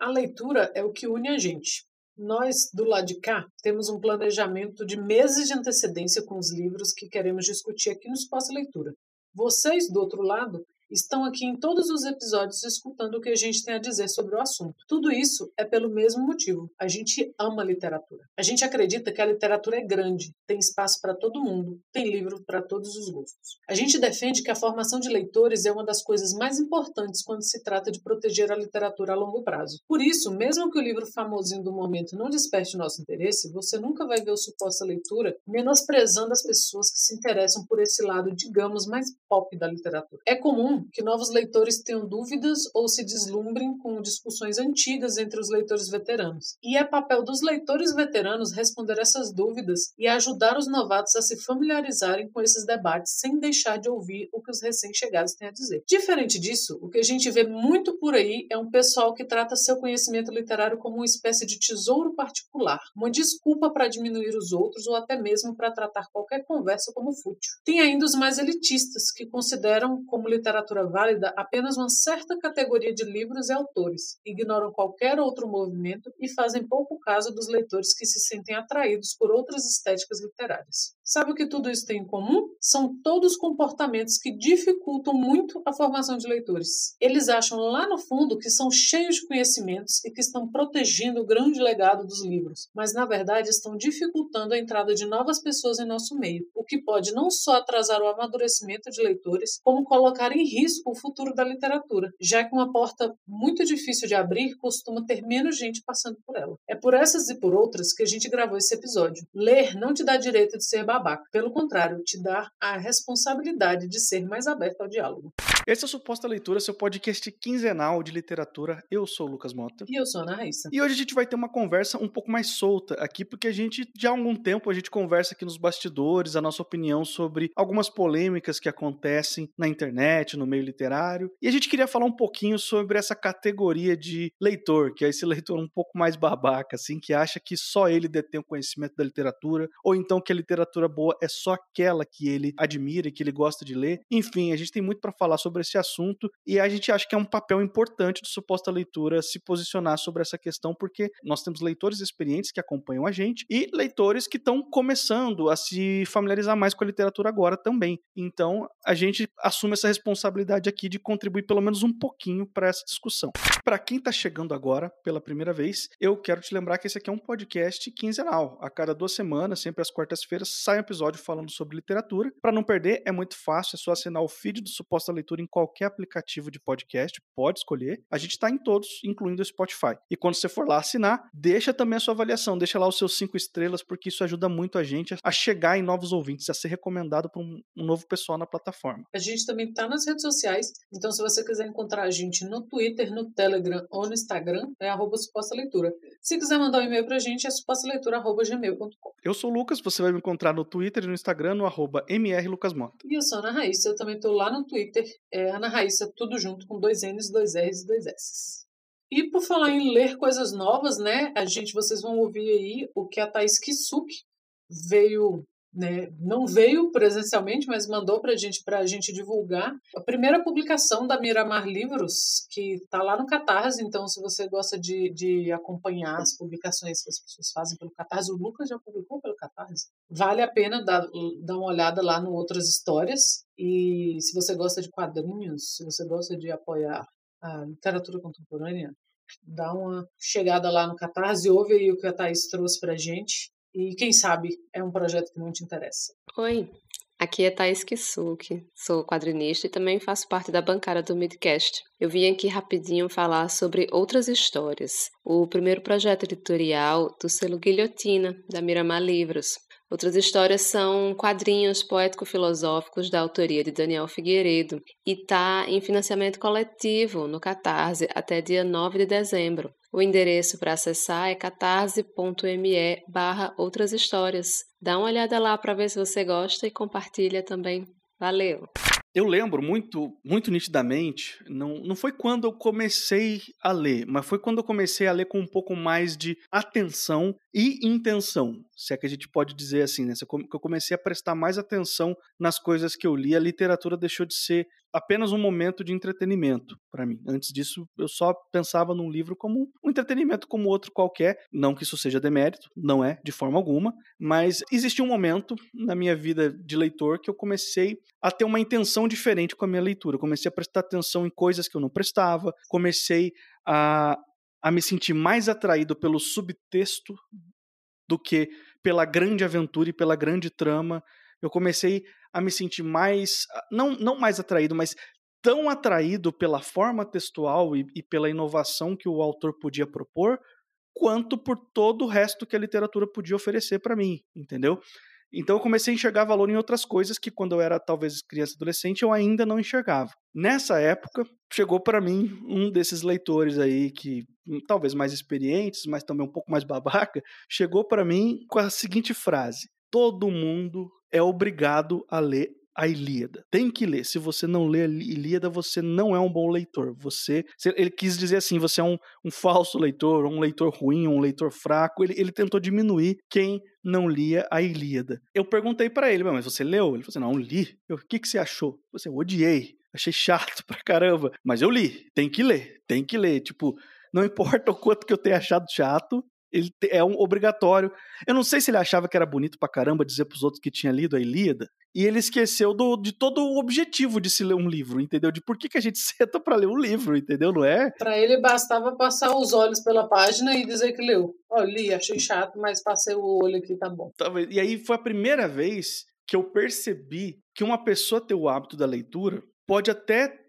A leitura é o que une a gente. Nós, do lado de cá, temos um planejamento de meses de antecedência com os livros que queremos discutir aqui no Espaço Leitura. Vocês, do outro lado, estão aqui em todos os episódios escutando o que a gente tem a dizer sobre o assunto. Tudo isso é pelo mesmo motivo. A gente ama literatura. A gente acredita que a literatura é grande, tem espaço para todo mundo, tem livro para todos os gostos. A gente defende que a formação de leitores é uma das coisas mais importantes quando se trata de proteger a literatura a longo prazo. Por isso, mesmo que o livro famosinho do momento não desperte nosso interesse, você nunca vai ver o suposta leitura menosprezando as pessoas que se interessam por esse lado, digamos, mais pop da literatura. É comum que novos leitores tenham dúvidas ou se deslumbrem com discussões antigas entre os leitores veteranos. E é papel dos leitores veteranos responder essas dúvidas e ajudar os novatos a se familiarizarem com esses debates sem deixar de ouvir o que os recém-chegados têm a dizer. Diferente disso, o que a gente vê muito por aí é um pessoal que trata seu conhecimento literário como uma espécie de tesouro particular, uma desculpa para diminuir os outros ou até mesmo para tratar qualquer conversa como fútil. Tem ainda os mais elitistas, que consideram como literatura literatura válida apenas uma certa categoria de livros e autores, ignoram qualquer outro movimento e fazem pouco caso dos leitores que se sentem atraídos por outras estéticas literárias. Sabe o que tudo isso tem em comum? São todos comportamentos que dificultam muito a formação de leitores. Eles acham lá no fundo que são cheios de conhecimentos e que estão protegendo o grande legado dos livros, mas na verdade estão dificultando a entrada de novas pessoas em nosso meio, o que pode não só atrasar o amadurecimento de leitores, como colocar em risco o futuro da literatura, já que uma porta muito difícil de abrir costuma ter menos gente passando por ela. É por essas e por outras que a gente gravou esse episódio. Ler não te dá direito de ser babaca. Pelo contrário, te dá a responsabilidade de ser mais aberto ao diálogo. Esse é o Suposta Leitura, seu podcast quinzenal de literatura. Eu sou o Lucas Mota. E eu sou a Ana Raíssa. E hoje a gente vai ter uma conversa um pouco mais solta aqui, porque a gente, já há algum tempo, a gente conversa aqui nos bastidores a nossa opinião sobre algumas polêmicas que acontecem na internet, no meio literário. E a gente queria falar um pouquinho sobre essa categoria de leitor, que é esse leitor um pouco mais babaca, assim, que acha que só ele detém o conhecimento da literatura, ou então que a literatura boa é só aquela que ele admira e que ele gosta de ler. Enfim, a gente tem muito para falar sobre sobre esse assunto e a gente acha que é um papel importante do suposta leitura se posicionar sobre essa questão, porque nós temos leitores experientes que acompanham a gente e leitores que estão começando a se familiarizar mais com a literatura agora também. Então, a gente assume essa responsabilidade aqui de contribuir pelo menos um pouquinho para essa discussão. Para quem está chegando agora pela primeira vez, eu quero te lembrar que esse aqui é um podcast quinzenal. A cada duas semanas, sempre às quartas-feiras, sai um episódio falando sobre literatura. Para não perder, é muito fácil, é só assinar o feed do Suposta Leitura em qualquer aplicativo de podcast, pode escolher. A gente está em todos, incluindo o Spotify. E quando você for lá assinar, deixa também a sua avaliação, deixa lá os seus cinco estrelas, porque isso ajuda muito a gente a chegar em novos ouvintes, a ser recomendado para um, um, novo pessoal na plataforma. A gente também está nas redes sociais, então se você quiser encontrar a gente no Twitter, no Telegram ou no Instagram, é arroba suposta leitura. Se quiser mandar um e-mail para a gente, é supostaleitura.gmail.com. Eu sou o Lucas, você vai me encontrar no Twitter e no Instagram, no arroba mrlucasmota. E eu sou a Ana Raíssa, eu também estou lá no Twitter, é Ana Raíssa, tudo junto, com dois N's, dois R's e dois S's. E por falar em ler coisas novas, né? A gente, vocês vão ouvir aí o que a Thais Kisuki veio né, não veio presencialmente, mas mandou para gente, a gente divulgar a primeira publicação da Miramar Livros, que está lá no Catarse. Então, se você gosta de, de acompanhar as publicações que as pessoas fazem pelo Catarse, o Lucas já publicou pelo Catarse, vale a pena dar, dar uma olhada lá no Outras Histórias. E se você gosta de quadrinhos, se você gosta de apoiar a literatura contemporânea, dá uma chegada lá no Catarse, ouve aí o que a Thaís trouxe para gente e quem sabe é um projeto que não te interessa. Oi, aqui é Thais Kisuki, sou quadrinista e também faço parte da bancada do Midcast. Eu vim aqui rapidinho falar sobre outras histórias. O primeiro projeto editorial do selo Guilhotina, da Miramar Livros. Outras histórias são quadrinhos poético-filosóficos da autoria de Daniel Figueiredo e está em financiamento coletivo no Catarse até dia 9 de dezembro. O endereço para acessar é catarse.me barra outras histórias. Dá uma olhada lá para ver se você gosta e compartilha também. Valeu! Eu lembro muito, muito nitidamente, não, não foi quando eu comecei a ler, mas foi quando eu comecei a ler com um pouco mais de atenção e intenção, se é que a gente pode dizer assim, né? Que eu comecei a prestar mais atenção nas coisas que eu li, a literatura deixou de ser apenas um momento de entretenimento para mim. Antes disso, eu só pensava num livro como um entretenimento como outro qualquer. Não que isso seja demérito, não é, de forma alguma, mas existiu um momento na minha vida de leitor que eu comecei a ter uma intenção diferente com a minha leitura. Eu comecei a prestar atenção em coisas que eu não prestava, comecei a, a me sentir mais atraído pelo subtexto do que pela grande aventura e pela grande trama. Eu comecei a me sentir mais, não, não mais atraído, mas tão atraído pela forma textual e, e pela inovação que o autor podia propor, quanto por todo o resto que a literatura podia oferecer para mim, entendeu? Então eu comecei a enxergar valor em outras coisas que quando eu era talvez criança adolescente eu ainda não enxergava. Nessa época chegou para mim um desses leitores aí que hum, talvez mais experientes, mas também um pouco mais babaca, chegou para mim com a seguinte frase: todo mundo é obrigado a ler a Ilíada. Tem que ler. Se você não lê a Ilíada, você não é um bom leitor. Você, ele quis dizer assim, você é um, um falso leitor, um leitor ruim, um leitor fraco. Ele, ele tentou diminuir quem não lia a Ilíada. Eu perguntei para ele, mas você leu? Ele falou assim, não, li. O que, que você achou? Você, eu odiei. Achei chato pra caramba. Mas eu li. Tem que ler. Tem que ler. Tipo, não importa o quanto que eu tenha achado chato, ele é um obrigatório. Eu não sei se ele achava que era bonito pra caramba dizer pros outros que tinha lido a Ilíada, e ele esqueceu do, de todo o objetivo de se ler um livro, entendeu? De por que, que a gente senta para ler um livro, entendeu? Não é? Para ele bastava passar os olhos pela página e dizer que leu. Ó, li, achei chato, mas passei o olho aqui, tá bom. E aí foi a primeira vez que eu percebi que uma pessoa ter o hábito da leitura pode até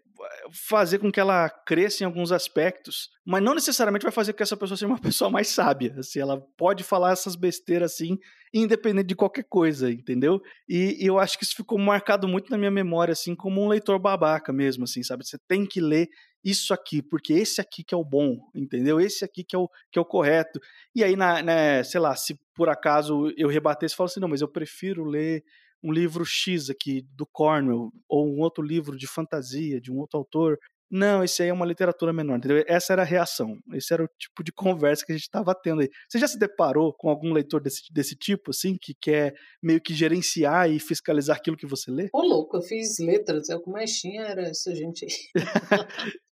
fazer com que ela cresça em alguns aspectos, mas não necessariamente vai fazer com que essa pessoa seja uma pessoa mais sábia. Assim, ela pode falar essas besteiras assim, independente de qualquer coisa, entendeu? E, e, eu acho que isso ficou marcado muito na minha memória, assim, como um leitor babaca mesmo, assim, sabe? Você tem que ler isso aqui, porque esse aqui que é o bom, entendeu? Esse aqui que é o, que é o correto. E aí, na, né, sei lá, se por acaso eu rebatesse e falo assim, não, mas eu prefiro ler um livro X aqui do Cornwell, ou um outro livro de fantasia, de um outro autor. Não, esse aí é uma literatura menor, entendeu? Essa era a reação. Esse era o tipo de conversa que a gente estava tendo aí. Você já se deparou com algum leitor desse, desse tipo, assim, que quer meio que gerenciar e fiscalizar aquilo que você lê? Ô, louco, eu fiz letras, é o que mais tinha era essa gente aí.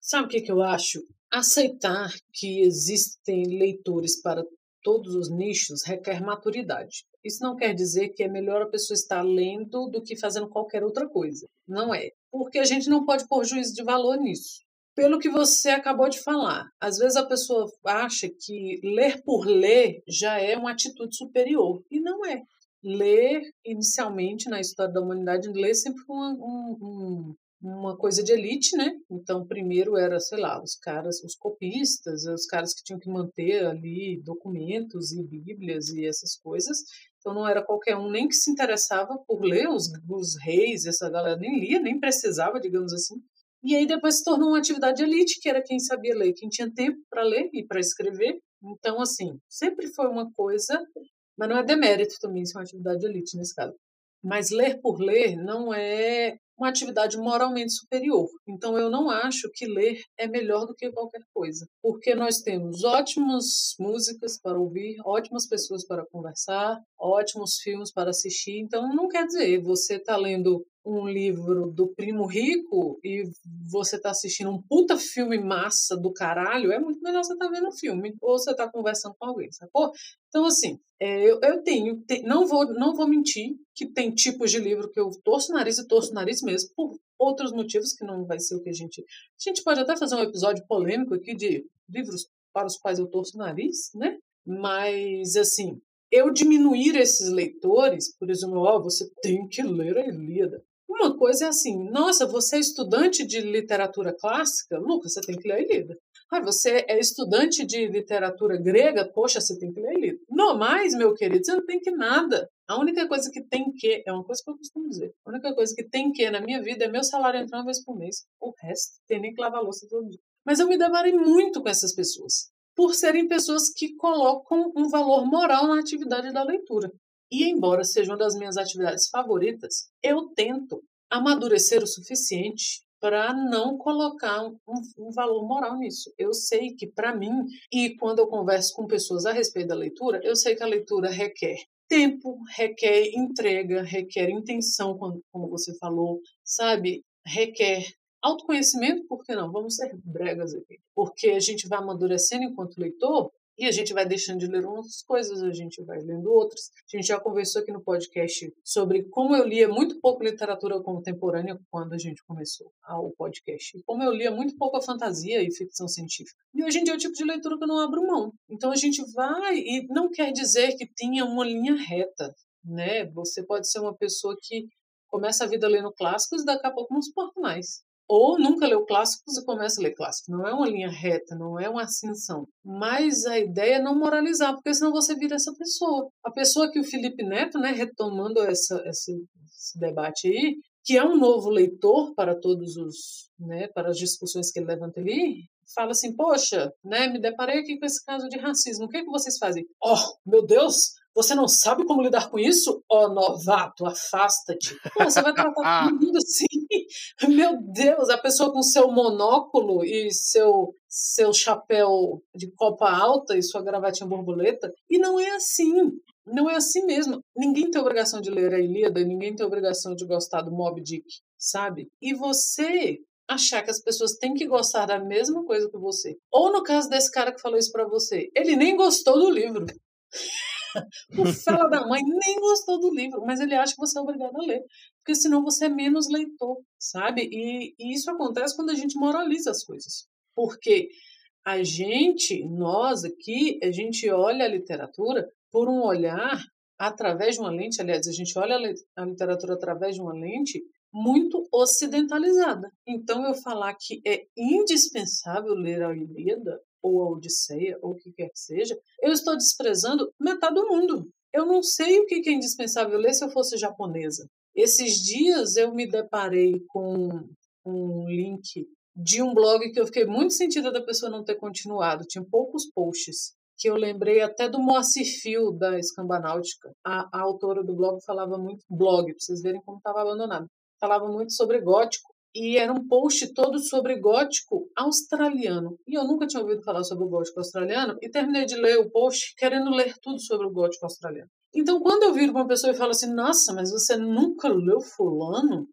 Sabe o que, que eu acho? Aceitar que existem leitores para todos os nichos requer maturidade. Isso não quer dizer que é melhor a pessoa estar lendo do que fazendo qualquer outra coisa. Não é. Porque a gente não pode pôr juízo de valor nisso. Pelo que você acabou de falar, às vezes a pessoa acha que ler por ler já é uma atitude superior. E não é. Ler, inicialmente, na história da humanidade, ler sempre foi um, um, uma coisa de elite, né? Então, primeiro era, sei lá, os caras, os copistas, os caras que tinham que manter ali documentos e bíblias e essas coisas. Então, não era qualquer um nem que se interessava por ler, os, os reis, essa galera nem lia, nem precisava, digamos assim. E aí depois se tornou uma atividade de elite, que era quem sabia ler, quem tinha tempo para ler e para escrever. Então, assim, sempre foi uma coisa, mas não é demérito também, isso é uma atividade de elite nesse caso. Mas ler por ler não é uma atividade moralmente superior. Então, eu não acho que ler é melhor do que qualquer coisa, porque nós temos ótimas músicas para ouvir, ótimas pessoas para conversar, ótimos filmes para assistir. Então, não quer dizer você está lendo um livro do Primo Rico e você está assistindo um puta filme massa do caralho, é muito melhor você tá vendo um filme ou você está conversando com alguém, sacou? Então, assim, é, eu, eu tenho, te, não, vou, não vou mentir que tem tipos de livro que eu torço o nariz e torço o nariz mesmo, por outros motivos que não vai ser o que a gente. A gente pode até fazer um episódio polêmico aqui de livros para os quais eu torço o nariz, né? Mas, assim, eu diminuir esses leitores, por exemplo, oh, você tem que ler a Ilíada. Uma coisa é assim, nossa, você é estudante de literatura clássica? Lucas, você tem que ler Ilíada. Ah, você é estudante de literatura grega? Poxa, você tem que ler Ilíada. Não mais, meu querido, você não tem que nada. A única coisa que tem que, é uma coisa que eu costumo dizer, a única coisa que tem que na minha vida é meu salário entrar uma vez por mês. O resto, tem nem que lavar louça todo dia. Mas eu me deparei muito com essas pessoas, por serem pessoas que colocam um valor moral na atividade da leitura. E embora seja uma das minhas atividades favoritas, eu tento amadurecer o suficiente para não colocar um, um, valor moral nisso. Eu sei que, para mim, e quando eu converso com pessoas a respeito da leitura, eu sei que a leitura requer tempo, requer entrega, requer intenção, como você falou, sabe? Requer autoconhecimento, por que não? Vamos ser bregas aqui. Porque a gente vai amadurecendo enquanto leitor e a gente vai deixando de ler umas coisas, a gente vai lendo outras. A gente já conversou aqui no podcast sobre como eu lia muito pouco literatura contemporânea quando a gente começou o podcast. E como eu lia muito pouco a fantasia e ficção científica. E hoje em dia é o tipo de leitura que eu não abro mão. Então a gente vai, e não quer dizer que tenha uma linha reta, né? Você pode ser uma pessoa que começa a vida lendo clássicos e daqui a pouco não suporta mais ou nunca leu clássicos e começa a ler clássicos. Não é uma linha reta, não é uma ascensão. Mas a ideia é não moralizar, porque senão você vira essa pessoa. A pessoa que o Felipe Neto, né, retomando essa, esse, esse debate aí, que é um novo leitor para todos os, né, para as discussões que ele levanta ali, fala assim, poxa, né, me deparei aqui com esse caso de racismo, o que é que vocês fazem? Oh, meu Deus, você não sabe como lidar com isso? Ó, oh, novato, afasta-te. Você vai tratar todo mundo assim. Meu Deus, a pessoa com seu monóculo e seu, seu chapéu de copa alta e sua gravatinha borboleta. E não é assim. Não é assim mesmo. Ninguém tem obrigação de ler a Ilíada, ninguém tem obrigação de gostar do Mob Dick, sabe? E você achar que as pessoas têm que gostar da mesma coisa que você. Ou no caso desse cara que falou isso para você, ele nem gostou do livro. o fela da mãe nem gostou do livro, mas ele acha que você é obrigado a ler, porque senão você é menos leitor, sabe? E, e isso acontece quando a gente moraliza as coisas, porque a gente, nós aqui, a gente olha a literatura por um olhar através de uma lente, aliás, a gente olha a literatura através de uma lente muito ocidentalizada. Então, eu falar que é indispensável ler a Ilíada ou a Odisseia, ou o que quer que seja, eu estou desprezando metade do mundo. Eu não sei o que é indispensável ler se eu fosse japonesa. Esses dias eu me deparei com um link de um blog que eu fiquei muito sentida da pessoa não ter continuado. Tinha poucos posts que eu lembrei até do Moacir Fio da Escambanáutica. A, a autora do blog falava muito blog, para vocês verem como estava abandonado. Falava muito sobre gótico e era um post todo sobre gótico australiano. E eu nunca tinha ouvido falar sobre o gótico australiano e terminei de ler o post querendo ler tudo sobre o gótico australiano. Então, quando eu viro uma pessoa e falo assim, nossa, mas você nunca leu fulano?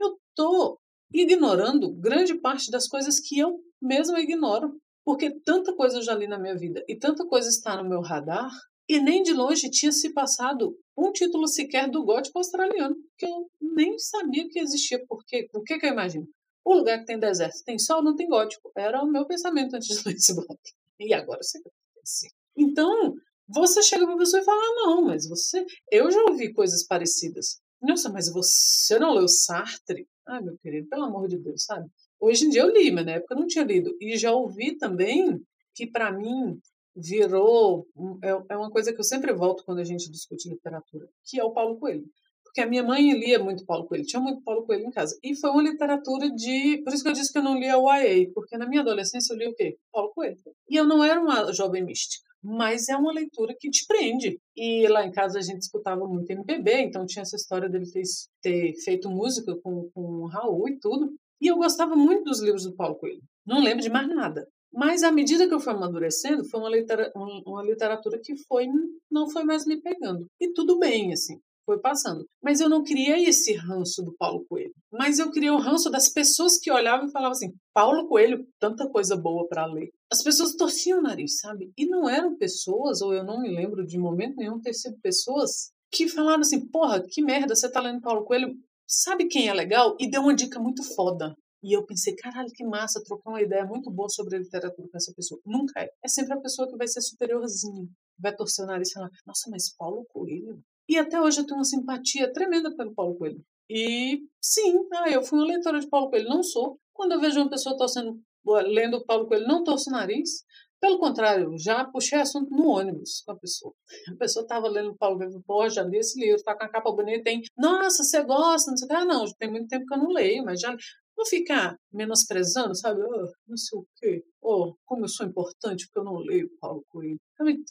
Eu tô ignorando grande parte das coisas que eu mesma ignoro. Porque tanta coisa eu já li na minha vida e tanta coisa está no meu radar e nem de longe tinha se passado um título sequer do gótico australiano, que eu nem sabia que existia. Porque, o que, que eu imagino? O lugar que tem deserto tem sol, não tem gótico. Era o meu pensamento antes de ler esse blog. E agora você assim. Então, você chega para a pessoa e fala: ah, não, mas você. Eu já ouvi coisas parecidas. Nossa, mas você não leu Sartre? Ai, meu querido, pelo amor de Deus, sabe? Hoje em dia eu li, mas na época eu não tinha lido. E já ouvi também que, para mim, virou. É, é uma coisa que eu sempre volto quando a gente discute literatura, que é o Paulo Coelho. Porque a minha mãe lia muito Paulo Coelho, tinha muito Paulo Coelho em casa. E foi uma literatura de. Por isso que eu disse que eu não lia o YA, porque na minha adolescência eu li o quê? Paulo Coelho. E eu não era uma jovem mística mas é uma leitura que te prende. E lá em casa a gente escutava muito MPB, então tinha essa história dele ter, ter feito música com, com o Raul e tudo. E eu gostava muito dos livros do Paulo Coelho. Não lembro de mais nada. Mas à medida que eu fui amadurecendo, foi uma, litera uma literatura que foi não foi mais me pegando. E tudo bem, assim, foi passando. Mas eu não criei esse ranço do Paulo Coelho. Mas eu criei o ranço das pessoas que olhavam e falavam assim: Paulo Coelho, tanta coisa boa para ler. As pessoas torciam o nariz, sabe? E não eram pessoas, ou eu não me lembro de momento nenhum ter sido pessoas que falaram assim: porra, que merda, você tá lendo Paulo Coelho. Sabe quem é legal? E deu uma dica muito foda. E eu pensei, caralho, que massa, trocar uma ideia muito boa sobre a literatura com essa pessoa. Nunca é. É sempre a pessoa que vai ser superiorzinha, vai torcer o nariz e falar, nossa, mas Paulo Coelho? E até hoje eu tenho uma simpatia tremenda pelo Paulo Coelho. E sim, ah, eu fui uma leitora de Paulo Coelho, não sou. Quando eu vejo uma pessoa torcendo, lendo Paulo Coelho, não torço o nariz. Pelo contrário, já puxei assunto no ônibus com a pessoa. A pessoa estava lendo Paulo Coelho, pô, já li esse livro, tá com a capa bonita, tem, nossa, você gosta, não sei o que, ah, não, tem muito tempo que eu não leio, mas já não ficar menosprezando, sabe? Oh, não sei o quê. Oh, como eu sou importante porque eu não leio Paulo Coelho.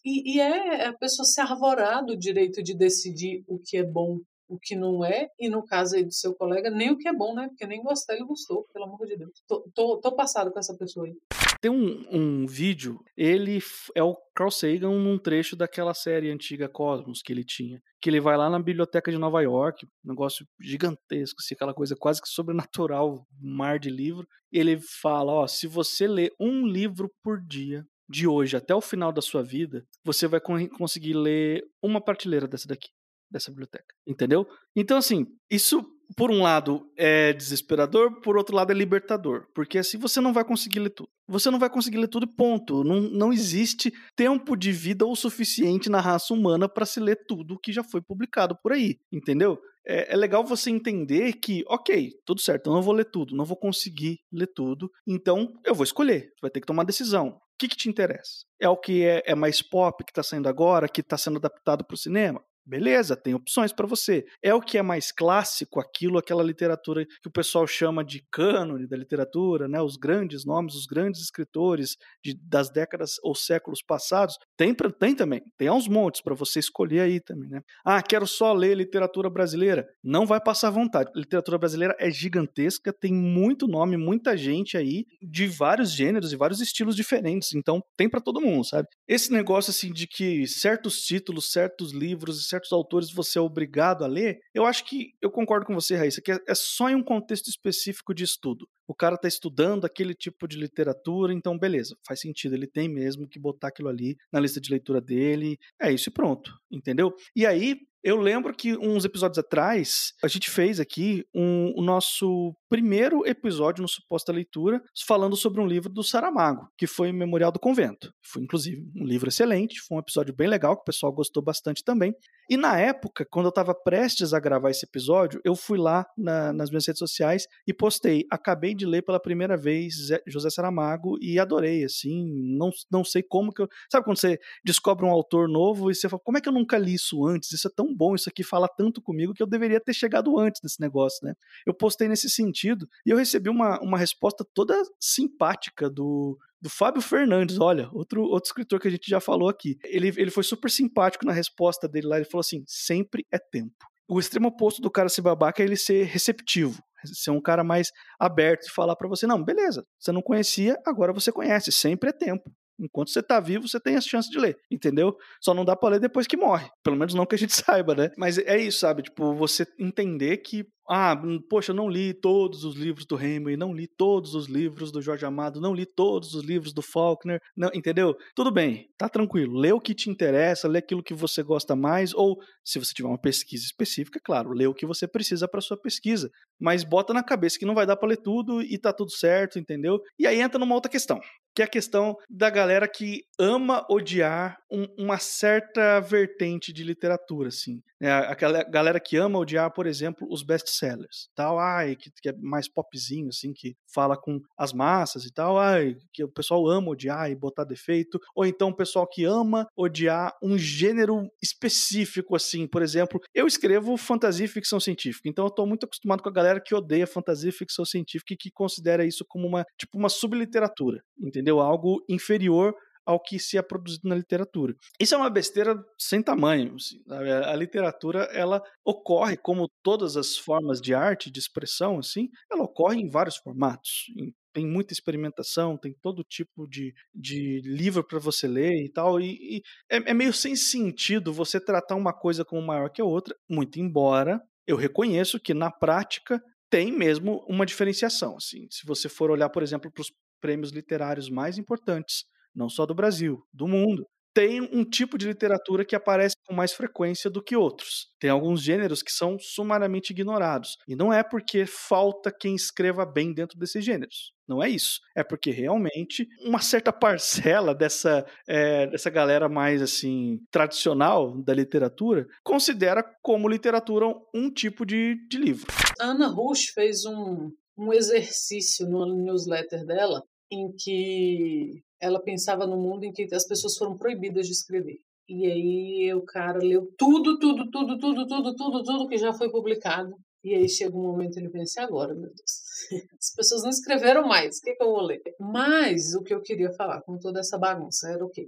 E, e é a pessoa se arvorar do direito de decidir o que é bom o que não é, e no caso aí do seu colega, nem o que é bom, né? Porque nem gostar ele gostou, pelo amor de Deus. Tô, tô, tô passado com essa pessoa aí. Tem um, um vídeo, ele é o Carl Sagan num trecho daquela série antiga Cosmos que ele tinha. Que ele vai lá na biblioteca de Nova York, um negócio gigantesco, assim, aquela coisa quase que sobrenatural, mar de livro. Ele fala: ó, se você ler um livro por dia, de hoje até o final da sua vida, você vai conseguir ler uma prateleira dessa daqui, dessa biblioteca. Entendeu? Então, assim, isso, por um lado, é desesperador, por outro lado, é libertador. Porque assim você não vai conseguir ler tudo. Você não vai conseguir ler tudo, ponto. Não, não existe tempo de vida o suficiente na raça humana para se ler tudo que já foi publicado por aí. Entendeu? é, é, legal você entender que, ok, tudo certo, eu não vou ler tudo, não vou conseguir ler tudo, então eu vou escolher, você vai ter que tomar decisão. O que, que te interessa? É o que é, é mais pop que está saindo agora, que está sendo adaptado para o cinema? Beleza, tem opções para você. É o que é mais clássico, aquilo, aquela literatura que o pessoal chama de cânone da literatura, né? Os grandes nomes, os grandes escritores de, das décadas ou séculos passados. Tem, tem também, tem aos montes para você escolher aí também, né? Ah, quero só ler literatura brasileira. Não vai passar vontade. Literatura brasileira é gigantesca, tem muito nome, muita gente aí de vários gêneros e vários estilos diferentes. Então tem para todo mundo, sabe? Esse negócio assim de que certos títulos, certos livros certos autores você é obrigado a ler, eu acho que eu concordo com você, Raíssa, que é, é só em um contexto específico de estudo. O cara está estudando aquele tipo de literatura, então beleza, faz sentido, ele tem mesmo que botar aquilo ali na lista de leitura dele, é isso e pronto, entendeu? E aí, eu lembro que uns episódios atrás, a gente fez aqui um, o nosso primeiro episódio no Suposta Leitura, falando sobre um livro do Saramago, que foi Memorial do Convento. Foi, inclusive, um livro excelente, foi um episódio bem legal, que o pessoal gostou bastante também. E na época, quando eu estava prestes a gravar esse episódio, eu fui lá na, nas minhas redes sociais e postei. Acabei de ler pela primeira vez José Saramago e adorei, assim, não, não sei como que eu... Sabe quando você descobre um autor novo e você fala, como é que eu nunca li isso antes? Isso é tão bom, isso aqui fala tanto comigo que eu deveria ter chegado antes desse negócio, né? Eu postei nesse sentido e eu recebi uma, uma resposta toda simpática do, do Fábio Fernandes, olha, outro, outro escritor que a gente já falou aqui. Ele, ele foi super simpático na resposta dele lá, ele falou assim: sempre é tempo. O extremo oposto do cara ser babaca é ele ser receptivo, ser um cara mais aberto e falar para você: não, beleza, você não conhecia, agora você conhece, sempre é tempo. Enquanto você tá vivo, você tem a chance de ler, entendeu? Só não dá pra ler depois que morre. Pelo menos não que a gente saiba, né? Mas é isso, sabe? Tipo, você entender que ah, hum, poxa, eu não li todos os livros do Hemingway, não li todos os livros do Jorge Amado, não li todos os livros do Faulkner, não, entendeu? Tudo bem, tá tranquilo. Lê o que te interessa, lê aquilo que você gosta mais, ou se você tiver uma pesquisa específica, claro, lê o que você precisa para sua pesquisa. Mas bota na cabeça que não vai dar para ler tudo e tá tudo certo, entendeu? E aí entra numa outra questão, que é a questão da galera que ama odiar um, uma certa vertente de literatura, assim. É, aquela galera que ama odiar, por exemplo, os best-sellers, tal, ai, que, que, é mais popzinho, assim, que fala com as massas e tal, ai, que o pessoal ama odiar e botar defeito, ou então o pessoal que ama odiar um gênero específico, assim, por exemplo, eu escrevo fantasia e ficção científica, então eu tô muito acostumado com a galera que odeia fantasia e ficção científica e que considera isso como uma, tipo, uma subliteratura, entendeu? Algo inferior ao que se é produzido na literatura. Isso é uma besteira sem tamanho. Assim, a literatura ela ocorre como todas as formas de arte, de expressão, assim, ela ocorre em vários formatos. tem muita experimentação, tem todo tipo de, de livro para você ler e tal, e, e é, é meio sem sentido você tratar uma coisa como maior que a outra, muito embora eu reconheço que na prática tem mesmo uma diferenciação. Assim, se você for olhar, por exemplo, para os prêmios literários mais importantes não só do Brasil, do mundo. Tem um tipo de literatura que aparece com mais frequência do que outros. Tem alguns gêneros que são sumariamente ignorados. E não é porque falta quem escreva bem dentro desses gêneros. Não é isso. É porque realmente uma certa parcela dessa, é, dessa galera mais assim tradicional da literatura considera como literatura um tipo de, de livro. Ana Rush fez um, um exercício no newsletter dela em que ela pensava no mundo em que as pessoas foram proibidas de escrever. E aí o cara leu tudo, tudo, tudo, tudo, tudo, tudo, tudo que já foi publicado. E aí chega um momento ele pensa, agora, meu Deus, as pessoas não escreveram mais, o que, que eu vou ler? Mas o que eu queria falar com toda essa bagunça era o quê?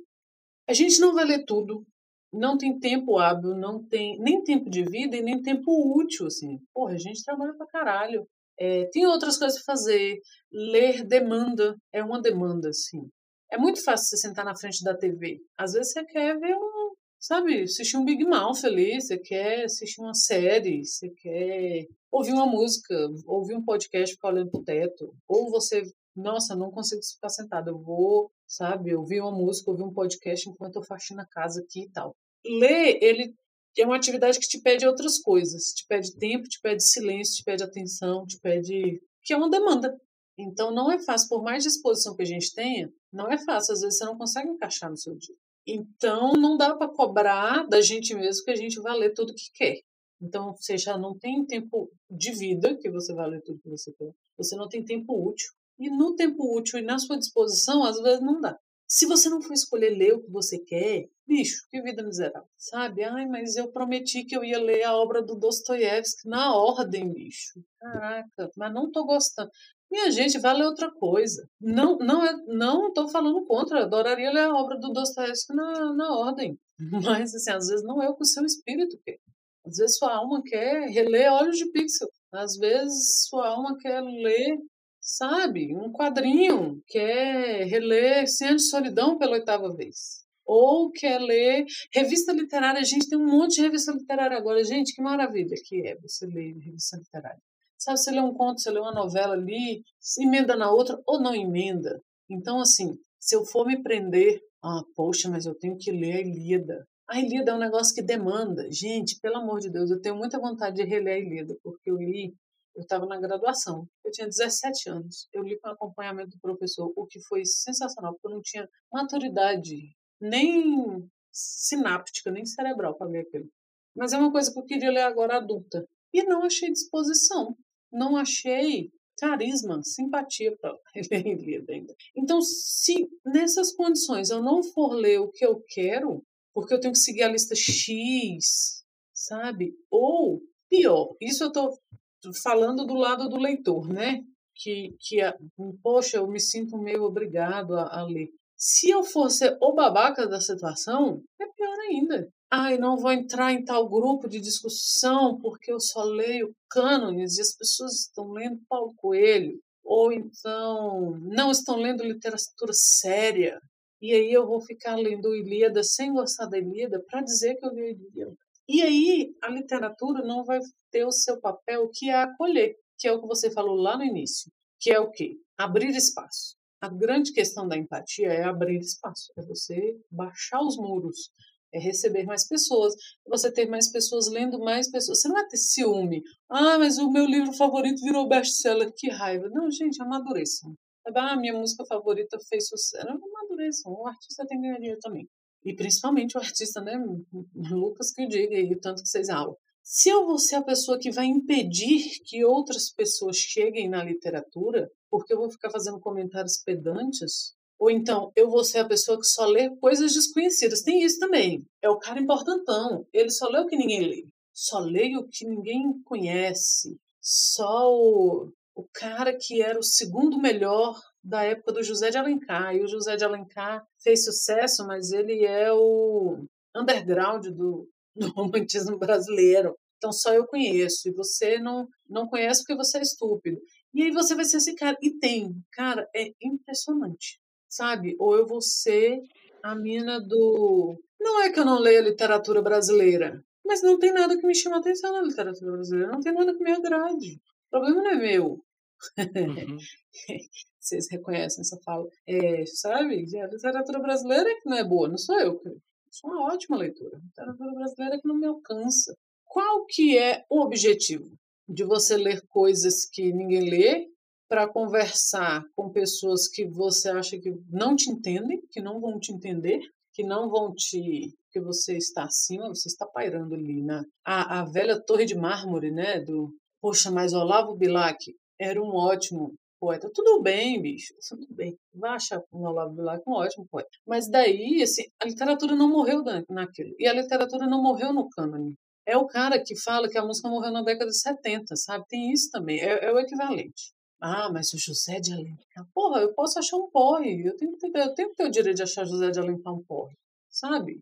A gente não vai ler tudo, não tem tempo hábil, não tem nem tempo de vida e nem tempo útil, assim. Porra, a gente trabalha pra caralho. É, tem outras coisas pra fazer. Ler demanda, é uma demanda, assim. É muito fácil você sentar na frente da TV. Às vezes você quer ver um, sabe, assistir um Big Mouth ali, você quer assistir uma série, você quer ouvir uma música, ouvir um podcast ficar olhando pro teto. Ou você, nossa, não consigo ficar sentado, eu vou, sabe, ouvir uma música, ouvir um podcast enquanto eu faxino a casa aqui e tal ler, ele é uma atividade que te pede outras coisas. Te pede tempo, te pede silêncio, te pede atenção, te pede. que é uma demanda. Então não é fácil, por mais disposição que a gente tenha, não é fácil. Às vezes você não consegue encaixar no seu dia. Então não dá para cobrar da gente mesmo que a gente vai ler tudo que quer. Então você já não tem tempo de vida que você vai ler tudo que você quer. Você não tem tempo útil. E no tempo útil e na sua disposição, às vezes não dá. Se você não for escolher ler o que você quer, bicho, que vida miserável, sabe? Ai, mas eu prometi que eu ia ler a obra do Dostoiévski na ordem, bicho. Caraca, mas não tô gostando. Minha gente, vai ler outra coisa. Não, não é, não tô falando contra. Adoraria ler a obra do Dostoiévski na, na ordem. Mas, assim, às vezes não é o que o seu espírito quer. Às vezes sua alma quer reler Olhos de Pixel. Às vezes sua alma quer ler sabe? Um quadrinho, quer reler Cem de Solidão pela oitava vez. Ou quer ler revista literária. A gente tem um monte de revista literária agora. Gente, que maravilha que é você ler revista literária. Sabe, você lê um conto, você lê uma novela ali, emenda na outra ou não emenda. Então, assim, se eu for me prender, ah, poxa, mas eu tenho que ler a Ilíada. A Ilíada é um negócio que demanda. Gente, pelo amor de Deus, eu tenho muita vontade de reler a Ilíada, porque eu li eu estava na graduação. Eu tinha 17 anos. Eu li com acompanhamento do professor, o que foi sensacional, porque eu não tinha maturidade nem sináptica, nem cerebral para ler aquilo. Mas é uma coisa que eu queria ler agora adulta. E não achei disposição. Não achei carisma, simpatia para ler ainda. Então, se nessas condições eu não for ler o que eu quero, porque eu tenho que seguir a lista X, sabe? Ou pior, isso eu estou falando do lado do leitor, né? Que, que poxa, eu me sinto meio obrigado a, a ler. Se eu fosse o babaca da situação, é pior ainda. Ai, não vou entrar em tal grupo de discussão porque eu só leio cânones e as pessoas estão lendo Paulo Coelho. Ou então não estão lendo literatura séria. E aí eu vou ficar lendo Ilíada sem gostar da Ilíada para dizer que eu li Ilíada. E aí a literatura não vai ter o seu papel que é acolher, que é o que você falou lá no início, que é o quê? Abrir espaço. A grande questão da empatia é abrir espaço, é você baixar os muros, é receber mais pessoas, é você ter mais pessoas lendo mais pessoas. Você não vai ter ciúme. Ah, mas o meu livro favorito virou best-seller, que raiva. Não, gente, amadureçam. Ah, minha música favorita fez sucesso. Amadureçam. O artista tem que ganhar dinheiro também. E principalmente o artista, né? Lucas que diga aí, tanto que vocês aulam. Se eu vou ser a pessoa que vai impedir que outras pessoas cheguem na literatura, porque eu vou ficar fazendo comentários pedantes, ou então eu vou ser a pessoa que só lê coisas desconhecidas. Tem isso também. É o cara importantão. Ele só lê o que ninguém lê. Só lê o que ninguém conhece. Só o, o cara que era o segundo melhor da época do José de Alencar. E o José de Alencar fez sucesso, mas ele é o underground do, do romantismo brasileiro. Então só eu conheço. E você não, não conhece porque você é estúpido. E aí você vai ser esse cara. E tem, cara, é impressionante. Sabe? Ou eu vou ser a mina do. Não é que eu não leia literatura brasileira, mas não tem nada que me chame a atenção na literatura brasileira. Não tem nada que me agrade. O problema não é meu. Uhum. Vocês reconhecem essa fala. É, sabe? A literatura brasileira é que não é boa, não sou eu. Sou uma ótima leitura. A literatura brasileira é que não me alcança. Qual que é o objetivo de você ler coisas que ninguém lê para conversar com pessoas que você acha que não te entendem, que não vão te entender, que não vão te que você está acima, você está pairando ali na a, a velha torre de mármore, né, do Poxa, mas Olavo Bilac era um ótimo poeta. Tudo bem, bicho, tudo bem. Vai achar um Olavo Bilac um ótimo poeta. Mas daí, assim, a literatura não morreu naquilo. E a literatura não morreu no cânone. É o cara que fala que a música morreu na década de 70, sabe? Tem isso também. É, é o equivalente. Ah, mas o José de Alencar. Porra, eu posso achar um porre. Eu tenho, que ter, eu tenho que ter o direito de achar José de Alencar um porre. sabe?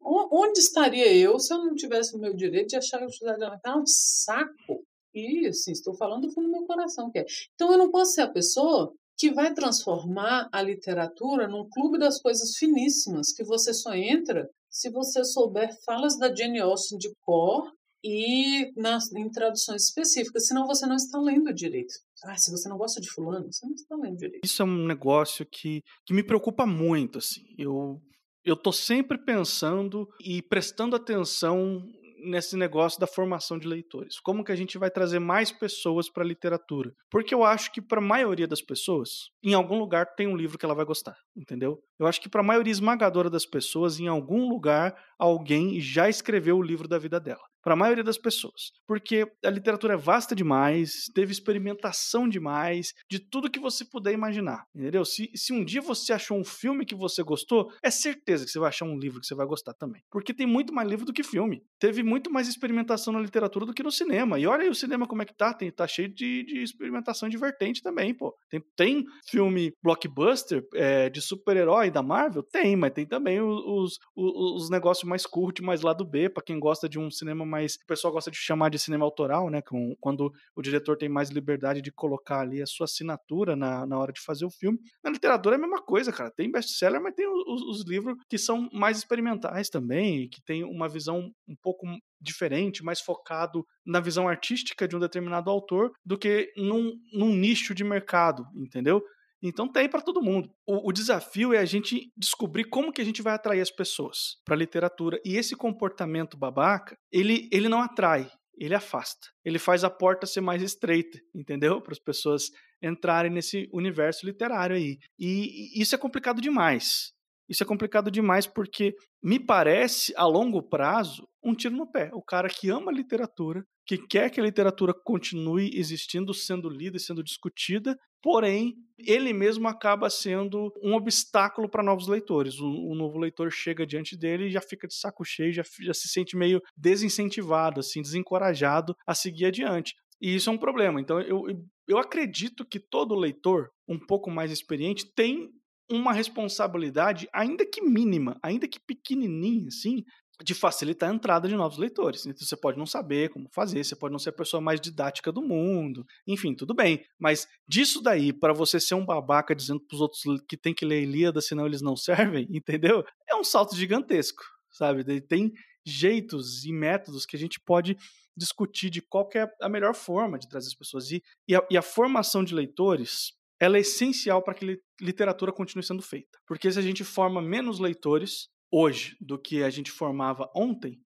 Onde estaria eu se eu não tivesse o meu direito de achar que a sociedade é um saco? E, assim, estou falando do fundo do meu coração que é. Então, eu não posso ser a pessoa que vai transformar a literatura num clube das coisas finíssimas, que você só entra se você souber falas da Jane Austen de cor e nas, em traduções específicas, senão você não está lendo direito. Ah, se você não gosta de fulano, você não está lendo direito. Isso é um negócio que, que me preocupa muito, assim. Eu, eu tô sempre pensando e prestando atenção nesse negócio da formação de leitores. Como que a gente vai trazer mais pessoas para a literatura? Porque eu acho que para a maioria das pessoas, em algum lugar tem um livro que ela vai gostar, entendeu? Eu acho que para a maioria esmagadora das pessoas, em algum lugar alguém já escreveu o livro da vida dela para a maioria das pessoas. Porque a literatura é vasta demais, teve experimentação demais, de tudo que você puder imaginar, entendeu? Se, se um dia você achou um filme que você gostou, é certeza que você vai achar um livro que você vai gostar também. Porque tem muito mais livro do que filme. Teve muito mais experimentação na literatura do que no cinema. E olha aí o cinema como é que tá, tem, tá cheio de, de experimentação divertente também, pô. Tem, tem filme blockbuster é, de super-herói da Marvel? Tem, mas tem também os, os, os negócios mais curtos, mais lado B, para quem gosta de um cinema mais mais o pessoal gosta de chamar de cinema autoral, né? Quando o diretor tem mais liberdade de colocar ali a sua assinatura na, na hora de fazer o filme. Na literatura é a mesma coisa, cara. Tem best-seller, mas tem os, os livros que são mais experimentais também, que tem uma visão um pouco diferente, mais focado na visão artística de um determinado autor do que num, num nicho de mercado, entendeu? Então tem para todo mundo. O, o, desafio é a gente descobrir como que a gente vai atrair as pessoas para a literatura. E esse comportamento babaca, ele, ele não atrai, ele afasta. Ele faz a porta ser mais estreita, entendeu? Para as pessoas entrarem nesse universo literário aí. E, e isso é complicado demais. Isso é complicado demais porque me parece, a longo prazo, um tiro no pé. O cara que ama literatura, que quer que a literatura continue existindo, sendo lida e sendo discutida, porém, ele mesmo acaba sendo um obstáculo para novos leitores. O, o, novo leitor chega diante dele e já fica de saco cheio, já, já se sente meio desincentivado, assim, desencorajado a seguir adiante. E isso é um problema. Então, eu, eu acredito que todo leitor um pouco mais experiente tem uma responsabilidade, ainda que mínima, ainda que pequenininha, assim, de facilitar a entrada de novos leitores. Então você pode não saber como fazer, você pode não ser a pessoa mais didática do mundo, enfim, tudo bem. Mas disso daí, para você ser um babaca dizendo para os outros que tem que ler Ilíada, senão eles não servem, entendeu? É um salto gigantesco, sabe? Tem jeitos e métodos que a gente pode discutir de qual é a melhor forma de trazer as pessoas. E, e, a, e a formação de leitores, ela é essencial para que literatura continue sendo feita. Porque se a gente forma menos leitores, hoje do que a gente formava ontem,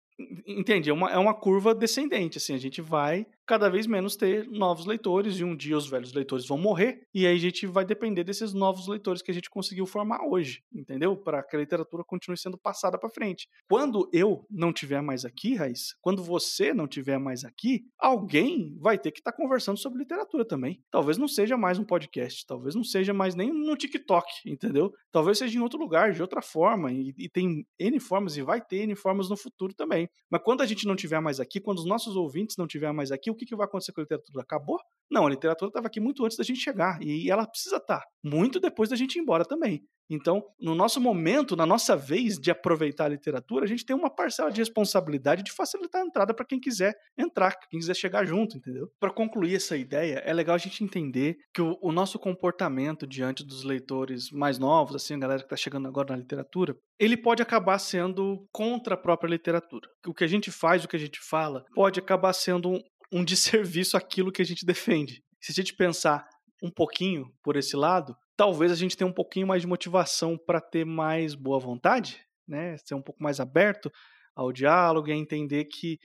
entende? É uma, é uma curva descendente, assim, a gente vai cada vez menos ter novos leitores e um dia os velhos leitores vão morrer e aí a gente vai depender desses novos leitores que a gente conseguiu formar hoje, entendeu? Para que a literatura continue sendo passada para frente. Quando eu não tiver mais aqui, Raiz, quando você não tiver mais aqui, alguém vai ter que estar tá conversando sobre literatura também. Talvez não seja mais um podcast, talvez não seja mais nem no TikTok, entendeu? Talvez seja em outro lugar, de outra forma e, e tem N formas e vai ter N formas no futuro também. Mas quando a gente não tiver mais aqui, quando os nossos ouvintes não tiver mais aqui, que, que vai acontecer com a literatura? Acabou? Não, a literatura estava aqui muito antes da gente chegar e ela precisa estar tá muito depois da gente ir embora também. Então, no nosso momento, na nossa vez de aproveitar a literatura, a gente tem uma parcela de responsabilidade de facilitar a entrada para quem quiser entrar, quem quiser chegar junto, entendeu? Para concluir essa ideia, é legal a gente entender que o, o, nosso comportamento diante dos leitores mais novos, assim, a galera que está chegando agora na literatura, ele pode acabar sendo contra a própria literatura. O que a gente faz, o que a gente fala, pode acabar sendo um desserviço àquilo que a gente defende. Se a gente pensar um pouquinho por esse lado, talvez a gente tenha um pouquinho mais de motivação para ter mais boa vontade, né? Ser um pouco mais aberto ao diálogo e a entender que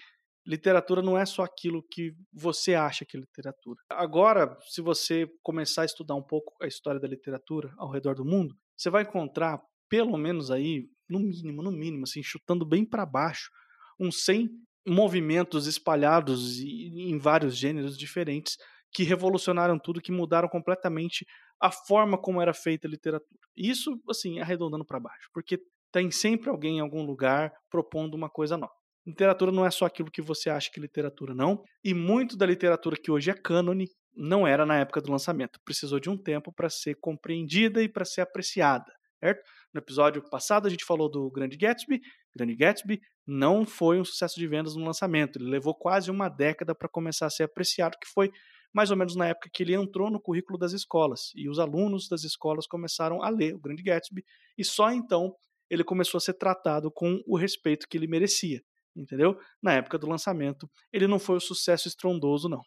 literatura não é só aquilo que você acha que é literatura. Agora, se você começar a estudar um pouco a história da literatura ao redor do mundo, você vai encontrar pelo menos aí, no mínimo, no mínimo, assim, chutando bem para baixo, uns 100 movimentos espalhados em vários gêneros diferentes que revolucionaram tudo, que mudaram completamente a forma como era feita a literatura. Isso, assim, arredondando para baixo, porque tem sempre alguém em algum lugar propondo uma coisa nova. Literatura não é só aquilo que você acha que é literatura, não. E muito da literatura que hoje é cânone não era na época do lançamento. Precisou de um tempo para ser compreendida e para ser apreciada, certo? No episódio passado a gente falou do Grande Gatsby. Grande Gatsby não foi um sucesso de vendas no lançamento. Ele levou quase uma década para começar a ser apreciado, que foi mais ou menos na época que ele entrou no currículo das escolas. E os alunos das escolas começaram a ler o Grande Gatsby. E só então ele começou a ser tratado com o respeito que ele merecia. Entendeu? Na época do lançamento, ele não foi o um sucesso estrondoso, não.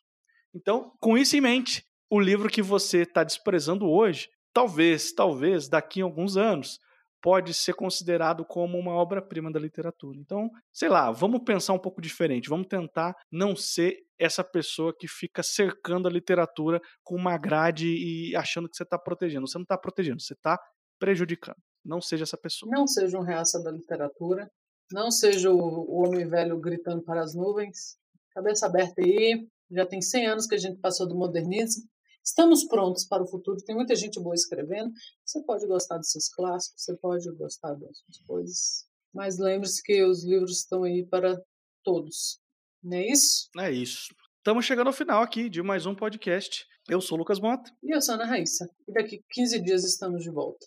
Então, com isso em mente, o livro que você está desprezando hoje, talvez, talvez, daqui a alguns anos, pode ser considerado como uma obra-prima da literatura. Então, sei lá, vamos pensar um pouco diferente, vamos tentar não ser essa pessoa que fica cercando a literatura com uma grade e achando que você está protegendo. Você não está protegendo, você está prejudicando. Não seja essa pessoa. Não seja um reaça da literatura. Não seja o homem velho gritando para as nuvens. Cabeça aberta aí. Já tem 100 anos que a gente passou do modernismo. Estamos prontos para o futuro, tem muita gente boa escrevendo. Você pode gostar dos seus clássicos, você pode gostar das suas coisas, mas lembre-se que os livros estão aí para todos. Não é isso? É isso. Estamos chegando ao final aqui de mais um podcast. Eu sou o Lucas Mota. E eu sou a Ana Raíssa. E daqui 15 dias estamos de volta.